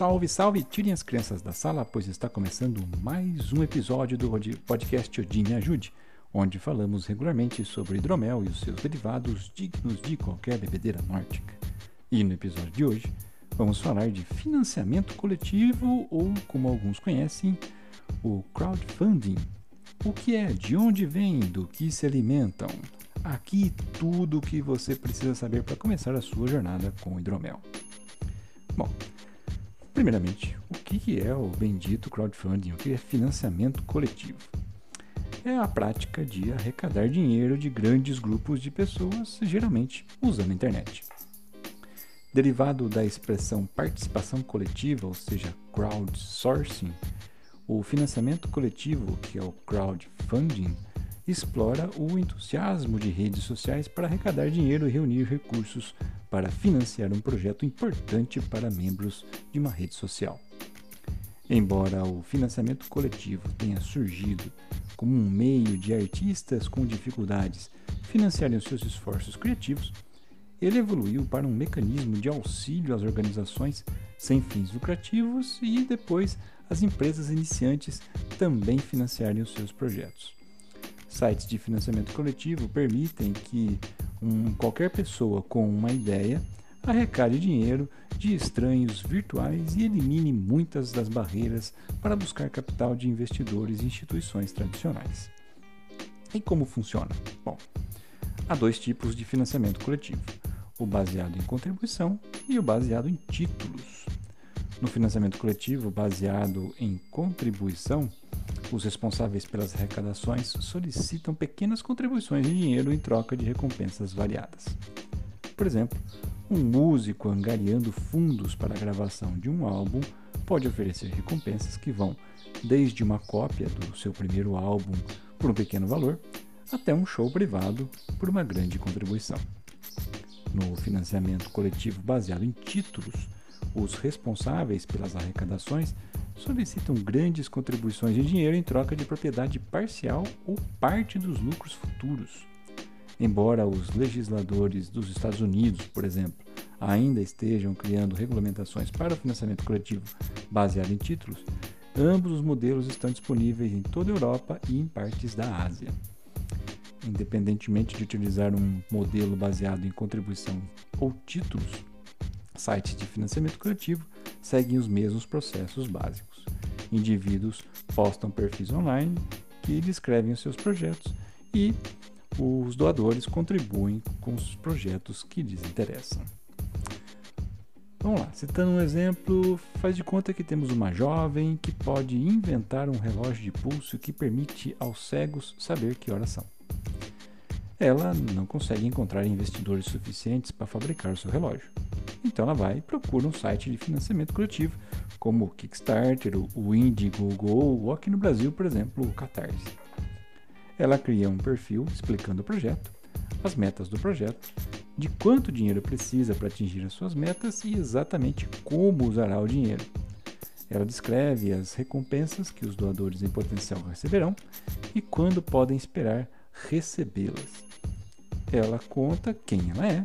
Salve, salve! Tirem as crianças da sala, pois está começando mais um episódio do podcast Odin Me Ajude, onde falamos regularmente sobre hidromel e os seus derivados dignos de qualquer bebedeira nórdica. E no episódio de hoje, vamos falar de financiamento coletivo ou, como alguns conhecem, o crowdfunding. O que é, de onde vem, do que se alimentam. Aqui tudo o que você precisa saber para começar a sua jornada com hidromel. Bom, primeiramente, o que é o bendito crowdfunding? O que é financiamento coletivo? É a prática de arrecadar dinheiro de grandes grupos de pessoas, geralmente usando a internet. Derivado da expressão participação coletiva, ou seja, crowdsourcing, o financiamento coletivo, que é o crowdfunding, explora o entusiasmo de redes sociais para arrecadar dinheiro e reunir recursos para financiar um projeto importante para membros de uma rede social. Embora o financiamento coletivo tenha surgido como um meio de artistas com dificuldades financiarem os seus esforços criativos, ele evoluiu para um mecanismo de auxílio às organizações sem fins lucrativos e depois as empresas iniciantes também financiarem os seus projetos. Sites de financiamento coletivo permitem que um, qualquer pessoa com uma ideia arrecade dinheiro de estranhos virtuais e elimine muitas das barreiras para buscar capital de investidores e instituições tradicionais. E como funciona? Bom, há dois tipos de financiamento coletivo: o baseado em contribuição e o baseado em títulos. No financiamento coletivo baseado em contribuição, os responsáveis pelas arrecadações solicitam pequenas contribuições de dinheiro em troca de recompensas variadas. Por exemplo, um músico angariando fundos para a gravação de um álbum pode oferecer recompensas que vão desde uma cópia do seu primeiro álbum por um pequeno valor até um show privado por uma grande contribuição. No financiamento coletivo baseado em títulos, os responsáveis pelas arrecadações solicitam grandes contribuições de dinheiro em troca de propriedade parcial ou parte dos lucros futuros. Embora os legisladores dos Estados Unidos, por exemplo, ainda estejam criando regulamentações para o financiamento coletivo baseado em títulos, ambos os modelos estão disponíveis em toda a Europa e em partes da Ásia. Independentemente de utilizar um modelo baseado em contribuição ou títulos, sites de financiamento coletivo seguem os mesmos processos básicos. Indivíduos postam perfis online que descrevem os seus projetos e os doadores contribuem com os projetos que lhes interessam. Vamos lá, citando um exemplo, faz de conta que temos uma jovem que pode inventar um relógio de pulso que permite aos cegos saber que horas são. Ela não consegue encontrar investidores suficientes para fabricar o seu relógio. Então ela vai e procura um site de financiamento coletivo, como o Kickstarter, o Indiegogo ou aqui no Brasil, por exemplo, o Catarse. Ela cria um perfil explicando o projeto, as metas do projeto, de quanto dinheiro precisa para atingir as suas metas e exatamente como usará o dinheiro. Ela descreve as recompensas que os doadores em potencial receberão e quando podem esperar recebê-las. Ela conta quem ela é,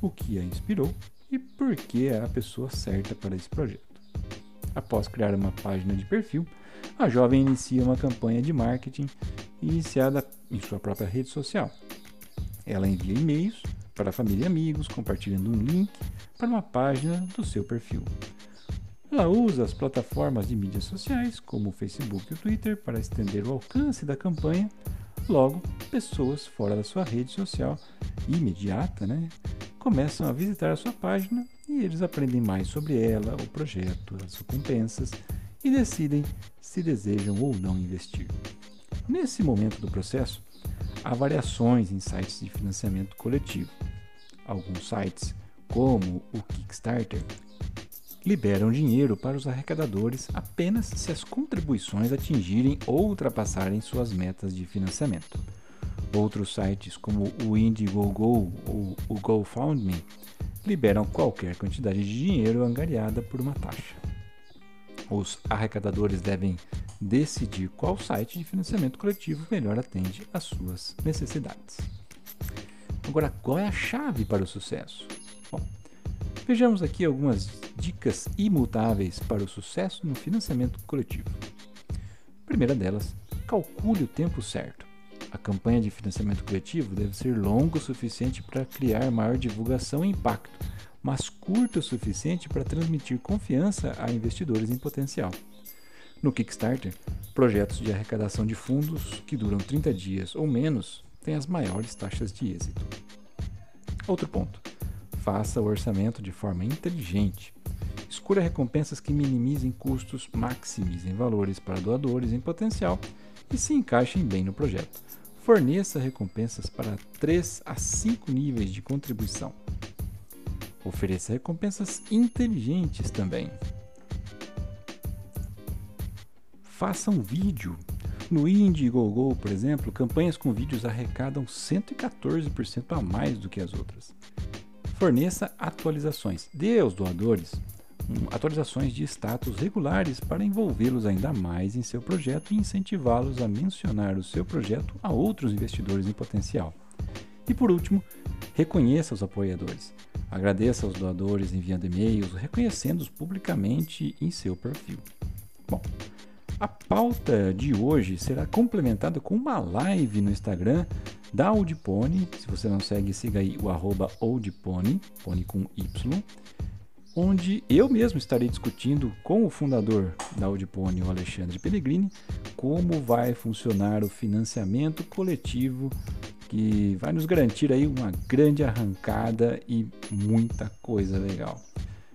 o que a inspirou e por que é a pessoa certa para esse projeto. Após criar uma página de perfil, a jovem inicia uma campanha de marketing iniciada em sua própria rede social. Ela envia e-mails para família e amigos, compartilhando um link para uma página do seu perfil. Ela usa as plataformas de mídias sociais, como o Facebook e o Twitter, para estender o alcance da campanha. Logo, pessoas fora da sua rede social imediata né, começam a visitar a sua página e eles aprendem mais sobre ela, o projeto, as recompensas e decidem se desejam ou não investir. Nesse momento do processo, há variações em sites de financiamento coletivo. Alguns sites, como o Kickstarter, liberam dinheiro para os arrecadadores apenas se as contribuições atingirem ou ultrapassarem suas metas de financiamento. Outros sites, como o Indiegogo ou o GoFundMe, liberam qualquer quantidade de dinheiro angariada por uma taxa. Os arrecadadores devem decidir qual site de financiamento coletivo melhor atende às suas necessidades. Agora, qual é a chave para o sucesso? Bom, Vejamos aqui algumas dicas imutáveis para o sucesso no financiamento coletivo. primeira delas, calcule o tempo certo. A campanha de financiamento coletivo deve ser longa o suficiente para criar maior divulgação e impacto, mas curta o suficiente para transmitir confiança a investidores em potencial. No Kickstarter, projetos de arrecadação de fundos que duram 30 dias ou menos têm as maiores taxas de êxito. Outro ponto: faça o orçamento de forma inteligente. Escolha recompensas que minimizem custos, maximizem valores para doadores em potencial e se encaixem bem no projeto. Forneça recompensas para 3 a 5 níveis de contribuição. Ofereça recompensas inteligentes também. Faça um vídeo. No Indiegogo, por exemplo, campanhas com vídeos arrecadam 114% a mais do que as outras. Forneça atualizações. Dê aos doadores atualizações de status regulares para envolvê-los ainda mais em seu projeto e incentivá-los a mencionar o seu projeto a outros investidores em potencial. E por último, reconheça os apoiadores. Agradeça aos doadores enviando e-mails, reconhecendo-os publicamente em seu perfil. Bom, a pauta de hoje será complementada com uma live no Instagram da Oldpony. Se você não segue, siga aí o arroba Oldpony, pony com Y onde eu mesmo estarei discutindo com o fundador da Audipone, o Alexandre Pellegrini, como vai funcionar o financiamento coletivo que vai nos garantir aí uma grande arrancada e muita coisa legal.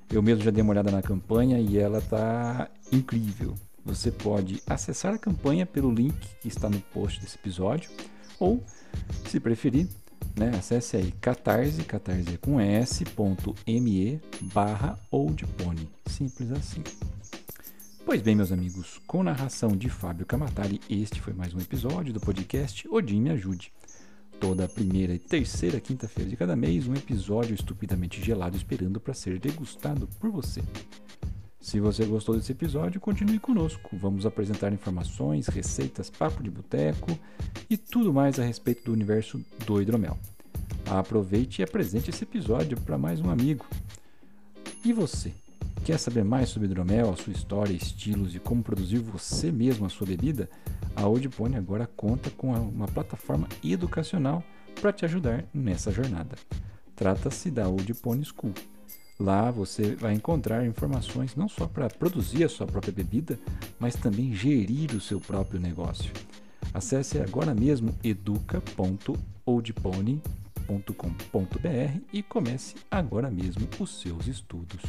Eu mesmo já dei uma olhada na campanha e ela está incrível. Você pode acessar a campanha pelo link que está no post desse episódio ou, se preferir, né? Acesse aí catarse, catarse com s.me barra oldpony. Simples assim. Pois bem, meus amigos, com narração de Fábio Camatari, este foi mais um episódio do podcast Odin Me Ajude. Toda primeira e terceira quinta-feira de cada mês, um episódio estupidamente gelado esperando para ser degustado por você. Se você gostou desse episódio, continue conosco. Vamos apresentar informações, receitas, papo de boteco e tudo mais a respeito do universo do hidromel. Aproveite e apresente esse episódio para mais um amigo. E você? Quer saber mais sobre hidromel, a sua história, estilos e como produzir você mesmo a sua bebida? A Oldpone agora conta com uma plataforma educacional para te ajudar nessa jornada. Trata-se da Oldpone School Lá você vai encontrar informações não só para produzir a sua própria bebida, mas também gerir o seu próprio negócio. Acesse agora mesmo educa.oldpony.com.br e comece agora mesmo os seus estudos.